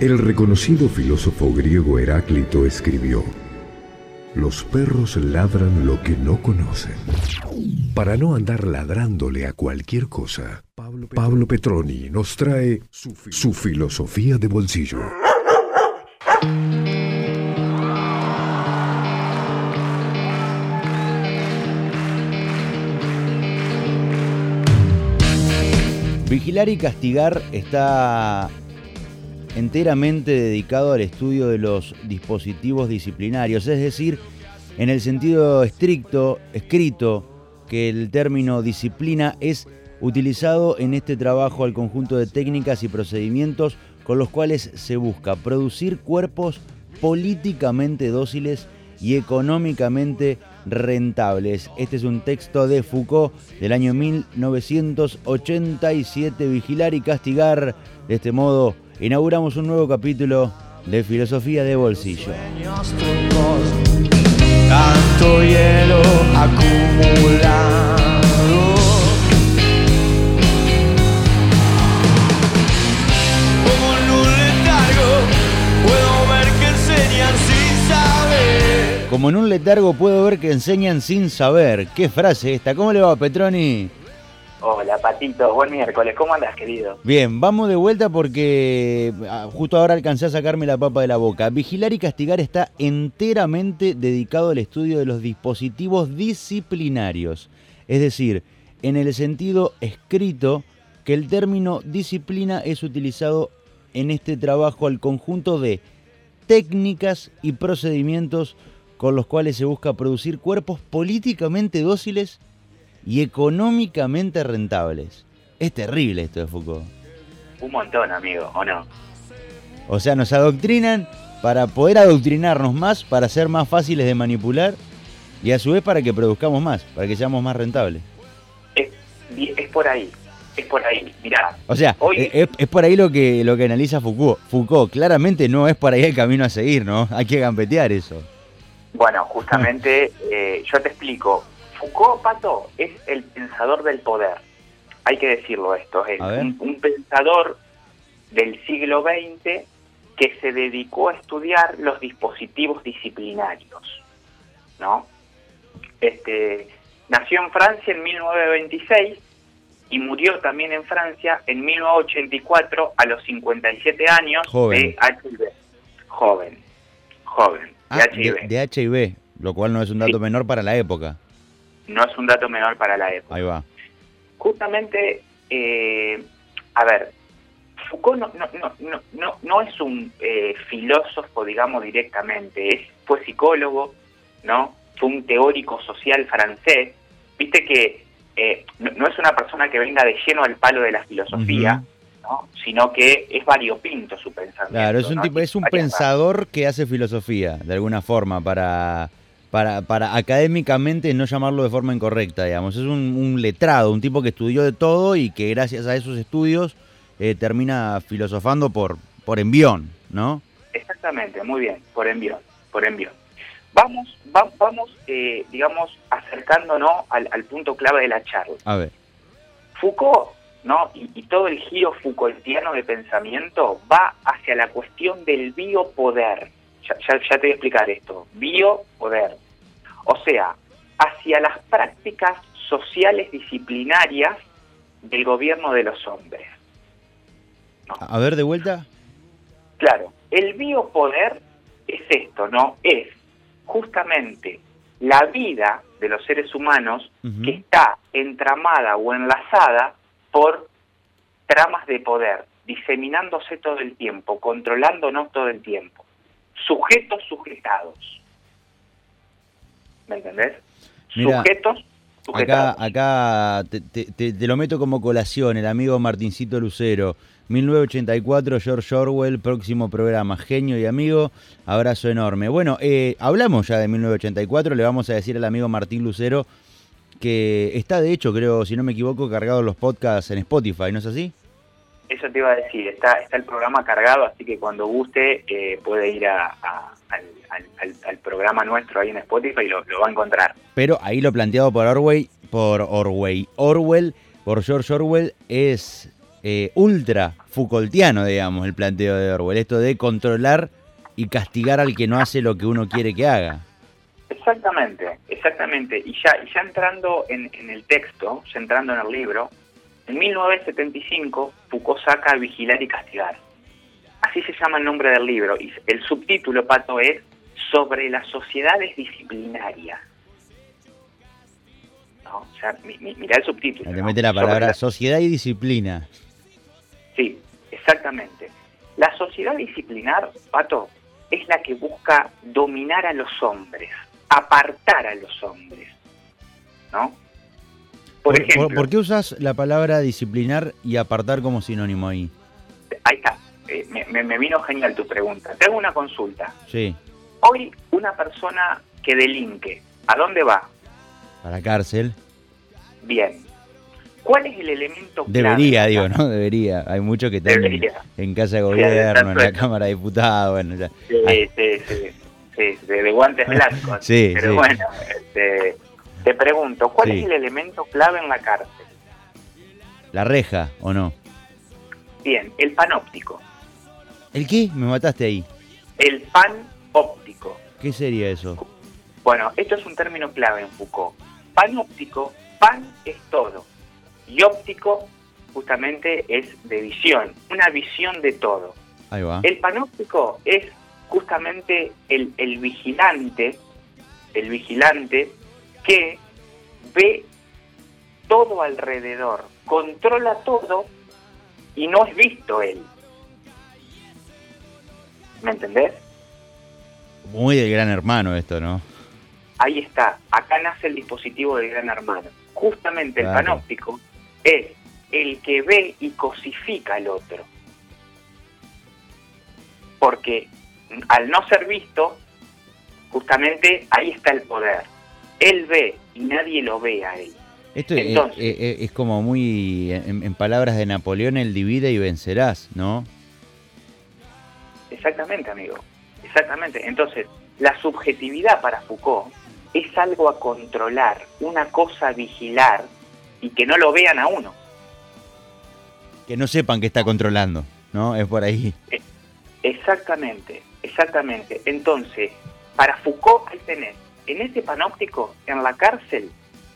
El reconocido filósofo griego Heráclito escribió, Los perros ladran lo que no conocen. Para no andar ladrándole a cualquier cosa, Pablo Petroni nos trae su filosofía de bolsillo. Vigilar y castigar está enteramente dedicado al estudio de los dispositivos disciplinarios, es decir, en el sentido estricto, escrito, que el término disciplina es utilizado en este trabajo al conjunto de técnicas y procedimientos con los cuales se busca producir cuerpos políticamente dóciles y económicamente rentables. Este es un texto de Foucault del año 1987, Vigilar y Castigar. De este modo, inauguramos un nuevo capítulo de Filosofía de Bolsillo. Tanto hielo acumulado. Como en un letargo puedo ver que enseñan sin saber. ¿Qué frase esta? ¿Cómo le va, Petroni? Hola, Patito. Buen miércoles. ¿Cómo andas, querido? Bien, vamos de vuelta porque ah, justo ahora alcancé a sacarme la papa de la boca. Vigilar y castigar está enteramente dedicado al estudio de los dispositivos disciplinarios. Es decir, en el sentido escrito que el término disciplina es utilizado en este trabajo al conjunto de técnicas y procedimientos con los cuales se busca producir cuerpos políticamente dóciles y económicamente rentables. Es terrible esto de Foucault. Un montón, amigo, ¿o no? O sea, nos adoctrinan para poder adoctrinarnos más, para ser más fáciles de manipular y a su vez para que produzcamos más, para que seamos más rentables. Es, por ahí, es por ahí, mirá. O sea, es, es, por ahí lo que, lo que analiza Foucault. Foucault claramente no es por ahí el camino a seguir, ¿no? Hay que gambetear eso. Bueno, justamente eh, yo te explico. Foucault, Pato, es el pensador del poder. Hay que decirlo esto. Es un, pensador del siglo XX que se dedicó a estudiar los dispositivos disciplinarios. ¿No? Este, nació en Francia en 1926 y murió también en Francia en 1984 a los 57 años de HIV. Joven, joven. Ah, de, HIV. lo cual no es un dato menor para la época. No es un dato menor para la época. Ahí va. Justamente, eh, a ver, Foucault no, no, no, no, no es un eh, filósofo, digamos, directamente, es, fue psicólogo, ¿no? Fue un teórico social francés. Viste que eh, no, es una persona que venga de lleno al palo de la filosofía, sino que es variopinto su pensamiento. Claro, es un, tipo, es un pensador que hace filosofía, de alguna forma, para, para, para académicamente no llamarlo de forma incorrecta, digamos. Es un, letrado, un tipo que estudió de todo y que gracias a esos estudios eh, termina filosofando por, por envión, ¿no? Exactamente, muy bien, por envión, por envión. Vamos, vamos eh, digamos, acercándonos al, al punto clave de la charla. A ver. Foucault ¿no? Y, todo el giro Foucaultiano de pensamiento va hacia la cuestión del biopoder. Ya, ya, te voy a explicar esto. Biopoder. O sea, hacia las prácticas sociales disciplinarias del gobierno de los hombres. A ver, de vuelta. Claro, el biopoder es esto, ¿no? Es justamente la vida de los seres humanos que está entramada o enlazada por tramas de poder, diseminándose todo el tiempo, controlándonos todo el tiempo, sujetos sujetados. ¿Me entendés? sujetos Acá, acá te, te, lo meto como colación, el amigo Martincito Lucero. 1984, George Orwell, próximo programa. Genio y amigo, abrazo enorme. Bueno, eh, hablamos ya de 1984, le vamos a decir al amigo Martín Lucero que está de hecho, creo, si no me equivoco, cargado los podcasts en Spotify, ¿no es así? Eso te iba a decir, está, está el programa cargado, así que cuando guste eh, puede ir a, al, programa nuestro ahí en Spotify y lo, va a encontrar. Pero ahí lo planteado por Orwell, por Orwell, Orwell, por George Orwell, es eh, ultra Foucaultiano, digamos, el planteo de Orwell. Esto de controlar y castigar al que no hace lo que uno quiere que haga. Exactamente, exactamente. Y ya, ya entrando en, el texto, ya entrando en el libro, en 1975 Foucault saca Vigilar y Castigar. Así se llama el nombre del libro. Y el subtítulo, Pato, es Sobre las sociedades disciplinarias. No, o sea, mira el subtítulo. Le mete la palabra sociedad y disciplina. Sí, exactamente. La sociedad disciplinar, Pato, es la que busca dominar a los hombres, apartar a los hombres. ¿No? Por, ejemplo, ¿por, qué usas la palabra disciplinar y apartar como sinónimo ahí? Ahí está. Eh, me, vino genial tu pregunta. Te hago una consulta. Sí. Hoy una persona que delinque, ¿a dónde va? A la cárcel. Bien. ¿Cuál es el elemento clave? Debería, digo, ¿no? Debería. Hay muchos que están en, casa de gobierno, en la Cámara de Diputados. Bueno, ya. Sí, sí, sí, sí, de, guantes blancos. sí, Pero bueno, este, te pregunto, ¿cuál es el elemento clave en la cárcel? ¿La reja o no? Bien, el panóptico. ¿El qué? Me mataste ahí. El pan óptico. ¿Qué sería eso? Bueno, esto es un término clave en Foucault. Panóptico, pan es todo. Y óptico justamente es de visión, una visión de todo. Ahí va. El panóptico es justamente el, el vigilante, el vigilante que ve todo alrededor, controla todo y no es visto él. ¿Me entendés? Muy del gran hermano esto, ¿no? Ahí está, acá nace el dispositivo del gran hermano. Justamente el panóptico es el que ve y cosifica al otro. Porque al no ser visto, justamente ahí está el poder. Él ve y nadie lo ve a él. Esto es, como muy, en, palabras de Napoleón, el divide y vencerás, ¿no? Exactamente, amigo. Exactamente. Entonces, la subjetividad para Foucault es algo a controlar, una cosa a vigilar y que no lo vean a uno. Que no sepan que está controlando, ¿no? Es por ahí. E, exactamente, exactamente. Entonces, para Foucault hay tener en ese panóptico, en la cárcel,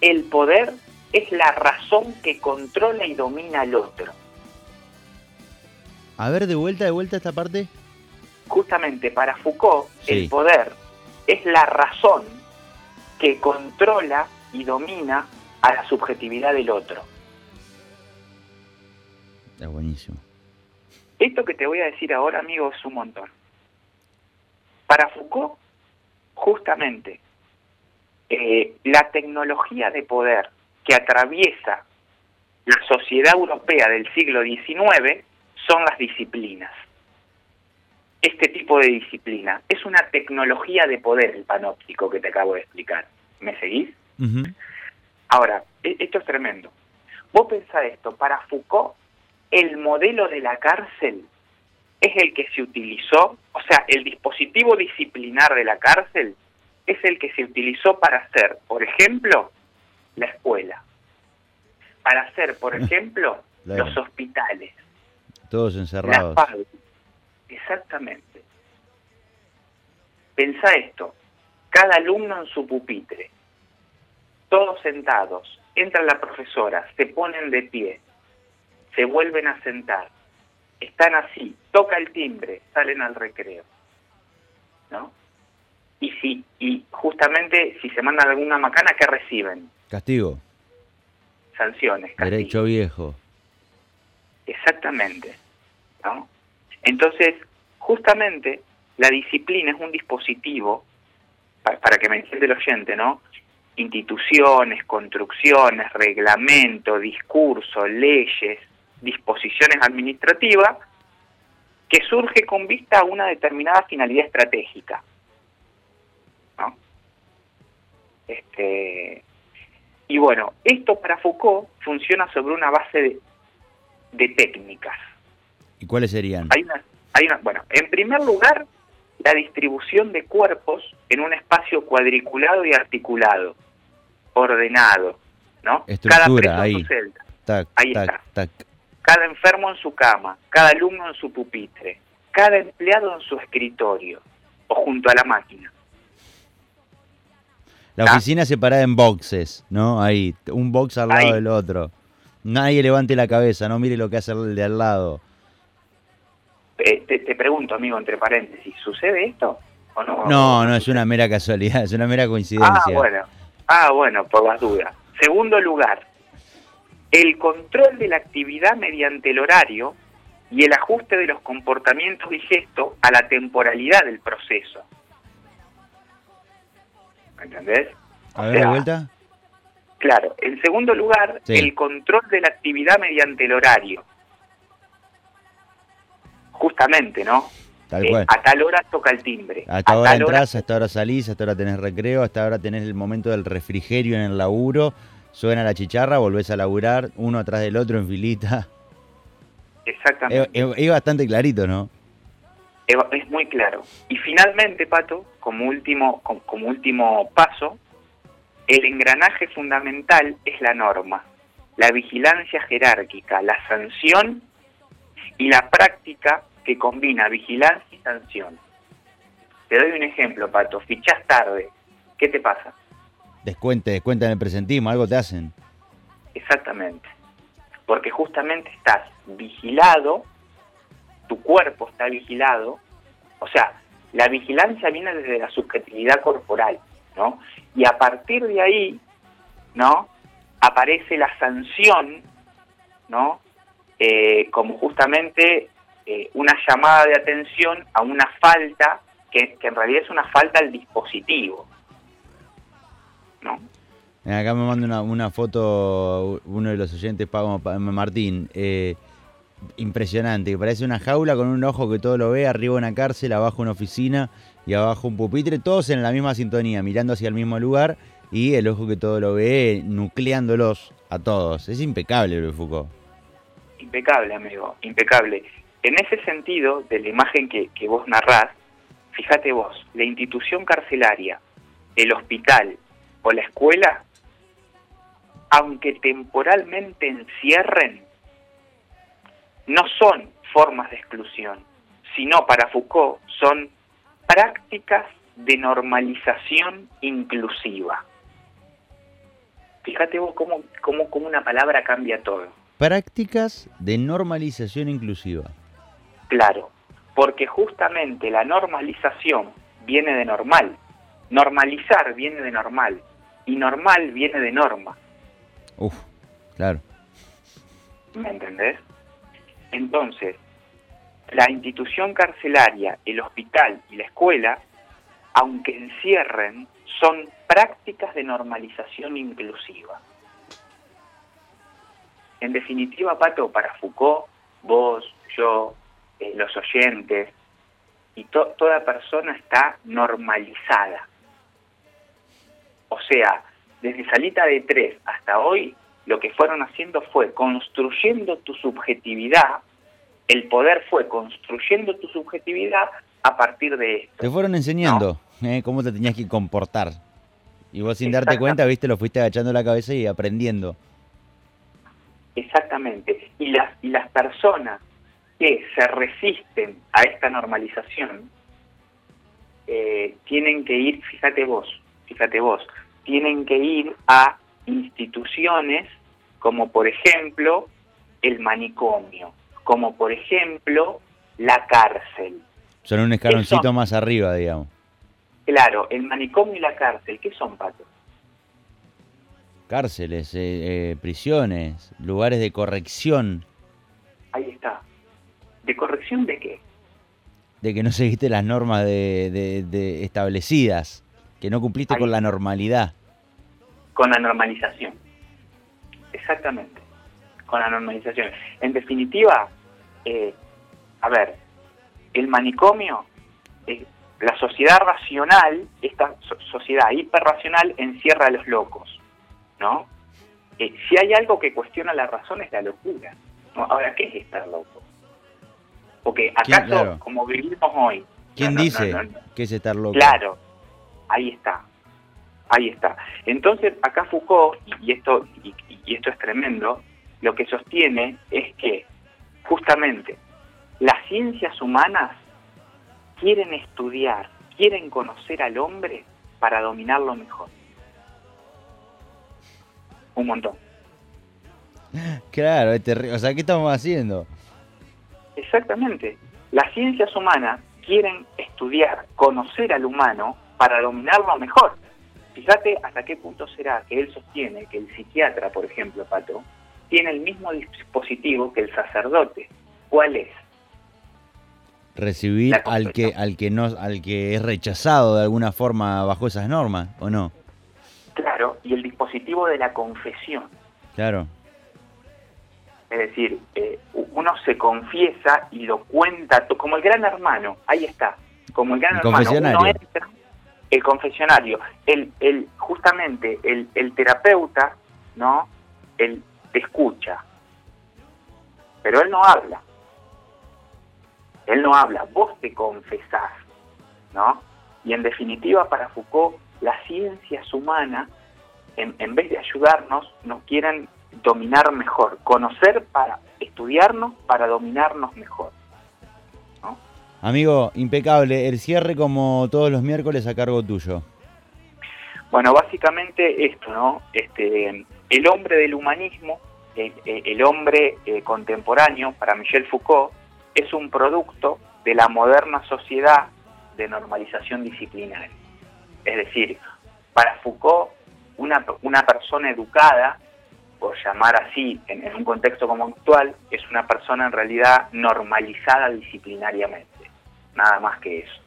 el poder es la razón que controla y domina al otro. A ver, de vuelta, de vuelta esta parte. Justamente para Foucault, el poder es la razón que controla y domina a la subjetividad del otro. Es buenísimo. Esto que te voy a decir ahora, amigo, es un montón. Para Foucault, justamente, eh, la tecnología de poder que atraviesa la sociedad europea del siglo XIX son las disciplinas. Este tipo de disciplina es una tecnología de poder, el panóptico que te acabo de explicar. ¿Me seguís? Ahora, e, esto es tremendo. Vos pensás esto, para Foucault, el modelo de la cárcel es el que se utilizó, o sea, el dispositivo disciplinar de la cárcel es el que se utilizó para hacer, por ejemplo, la escuela, para hacer, por ejemplo, los hospitales. Todos encerrados. Exactamente. Pensá esto, cada alumno en su pupitre, todos sentados, entra la profesora, se ponen de pie, se vuelven a sentar, están así, toca el timbre, salen al recreo. ¿No? Y si y justamente si se mandan alguna macana, ¿qué reciben? Castigo. Sanciones. Derecho viejo. Exactamente. ¿no? Entonces, justamente la disciplina es un dispositivo, para, para que me entienda el oyente, ¿no? instituciones, construcciones, reglamento, discurso, leyes, disposiciones administrativas, que surge con vista a una determinada finalidad estratégica. ¿no? Este, y bueno, esto para Foucault funciona sobre una base de, de técnicas. ¿Y cuáles serían? Hay una, hay una, bueno, en primer lugar, la distribución de cuerpos en un espacio cuadriculado y articulado ordenado, ¿no? Estructura, Cada ahí. Tac, ahí tac, está. cada enfermo en su cama, cada alumno en su pupitre, cada empleado en su escritorio o junto a la máquina. La ¿Ah? oficina separada en boxes, ¿no? Ahí, un box al lado del otro. Nadie levante la cabeza, no mire lo que hace el de al lado. Eh, te, pregunto, amigo, entre paréntesis, ¿sucede esto o no? No, no, es una mera casualidad, es una mera coincidencia. Ah, bueno, ah, bueno, por las dudas. Segundo lugar, el control de la actividad mediante el horario y el ajuste de los comportamientos y gestos a la temporalidad del proceso. ¿Me entendés? A ver, vuelta. Claro. En segundo lugar, el control de la actividad mediante el horario. Justamente, ¿no? Tal cual. a tal hora toca el timbre. Hasta ahora entras, hasta ahora salís, hasta ahora tenés recreo, hasta ahora tenés el momento del refrigerio en el laburo, suena la chicharra, volvés a laburar, uno atrás del otro en filita. Exactamente. Es, bastante clarito, ¿no? Es, muy claro. Y finalmente, Pato, como último, como, último paso, el engranaje fundamental es la norma, la vigilancia jerárquica, la sanción y la práctica que combina vigilancia y sanción. Te doy un ejemplo, Pato. Fichás tarde. ¿Qué te pasa? Descuente, descuenta en el presentismo, algo te hacen. Exactamente. Porque justamente estás vigilado, tu cuerpo está vigilado, o sea, la vigilancia viene desde la subjetividad corporal, ¿no? Y a partir de ahí, ¿no? Aparece la sanción, ¿no? Eh, como justamente eh, una llamada de atención a una falta que, que, en realidad es una falta al dispositivo, ¿no? Acá me manda una, una foto uno de los oyentes, Pago Martín. Eh, impresionante, que parece una jaula con un ojo que todo lo ve, arriba una cárcel, abajo una oficina y abajo un pupitre, todos en la misma sintonía, mirando hacia el mismo lugar y el ojo que todo lo ve, nucleándolos a todos. Es impecable lo Foucault. Impecable, amigo, impecable. En ese sentido, de la imagen que, que vos narrás, fíjate vos, la institución carcelaria, el hospital o la escuela aunque temporalmente encierren, no son formas de exclusión, sino para Foucault son prácticas de normalización inclusiva. Fíjate vos cómo, cómo, cómo una palabra cambia todo. Prácticas de normalización inclusiva. Claro, porque justamente la normalización viene de normal, normalizar viene de normal y normal viene de norma. Uf, claro. ¿Me entendés? Entonces, la institución carcelaria, el hospital y la escuela, aunque encierren, son prácticas de normalización inclusiva. En definitiva, Pato, para Foucault, vos, yo, eh, los oyentes, y toda persona está normalizada. O sea, desde Salita de Tres hasta hoy, lo que fueron haciendo fue construyendo tu subjetividad, el poder fue construyendo tu subjetividad a partir de esto. Te fueron enseñando eh, cómo te tenías que comportar. Y vos sin darte cuenta, viste, lo fuiste agachando la cabeza y aprendiendo. Exactamente. Y las, y las personas que se resisten a esta normalización eh, tienen que ir, fíjate vos, fíjate vos, tienen que ir a instituciones como por ejemplo el manicomio, como por ejemplo la cárcel. Son un escaloncito más arriba, digamos. Claro, el manicomio y la cárcel, ¿qué son, Pato? Cárceles, eh, eh, prisiones, lugares de corrección. Ahí está. ¿De corrección de qué? De que no seguiste las normas de establecidas que no cumpliste con la normalidad. Con la normalización. Exactamente, con la normalización. En definitiva, eh, a ver, el manicomio, eh, la sociedad racional, esta sociedad hiperracional encierra a los locos, ¿no? Eh, si hay algo que cuestiona la razón es la locura. Ahora, ¿qué es estar loco? Porque acaso, como vivimos hoy... ¿Quién dice que es estar loco? Claro, Ahí está, ahí está. Entonces, acá Foucault, y esto, y, esto es tremendo, lo que sostiene es que justamente, las ciencias humanas quieren estudiar, quieren conocer al hombre para dominarlo mejor. Un montón. Claro, o sea, ¿qué estamos haciendo? Exactamente. Las ciencias humanas quieren estudiar, conocer al humano para dominarlo mejor. Fíjate hasta qué punto será que él sostiene que el psiquiatra, por ejemplo, Pato, tiene el mismo dispositivo que el sacerdote. ¿Cuál es? Recibir al que al que no al que es rechazado de alguna forma bajo esas normas, ¿o no? Claro, y el dispositivo de la confesión. Claro. Es decir, eh, uno se confiesa y lo cuenta como el gran hermano, ahí está, como el gran hermano. Confesionario. El confesionario, el, el, justamente el, el terapeuta, ¿no? Él te escucha, pero él no habla. Él no habla, vos te confesás, ¿no? Y en definitiva, para Foucault, las ciencias humanas, en, en vez de ayudarnos, nos quieren dominar mejor, conocer para estudiarnos, para dominarnos mejor. Amigo, impecable, el cierre como todos los miércoles a cargo tuyo. Bueno, básicamente esto, ¿no? Este, el hombre del humanismo, el, hombre eh, contemporáneo, para Michel Foucault, es un producto de la moderna sociedad de normalización disciplinaria. Es decir, para Foucault, una, una persona educada por llamar así, en, un contexto como actual, es una persona en realidad normalizada disciplinariamente. Nada más que eso.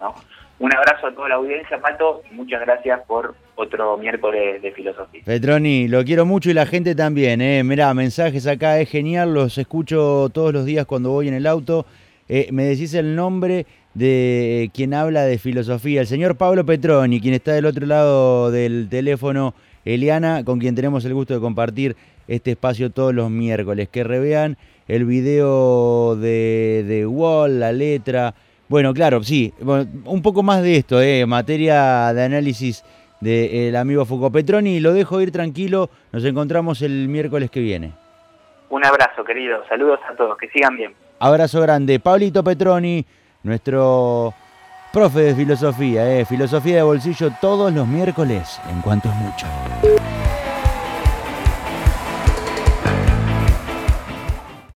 ¿no? Un abrazo a toda la audiencia, Pato, y muchas gracias por otro miércoles de filosofía. Petroni, lo quiero mucho y la gente también. ¿eh? Mirá, mensajes acá, es genial, los escucho todos los días cuando voy en el auto. Eh, me decís el nombre de quien habla de filosofía, el señor Pablo Petroni, quien está del otro lado del teléfono Eliana, con quien tenemos el gusto de compartir este espacio todos los miércoles. Que revean el video de, de Wall, la letra. Bueno, claro, sí, un poco más de esto, eh, materia de análisis del amigo Foucault Petroni. Lo dejo ir tranquilo, nos encontramos el miércoles que viene. Un abrazo, querido. Saludos a todos, que sigan bien. Abrazo grande. Pablito Petroni, nuestro Profe de filosofía, eh, filosofía de bolsillo todos los miércoles, en cuanto es mucho.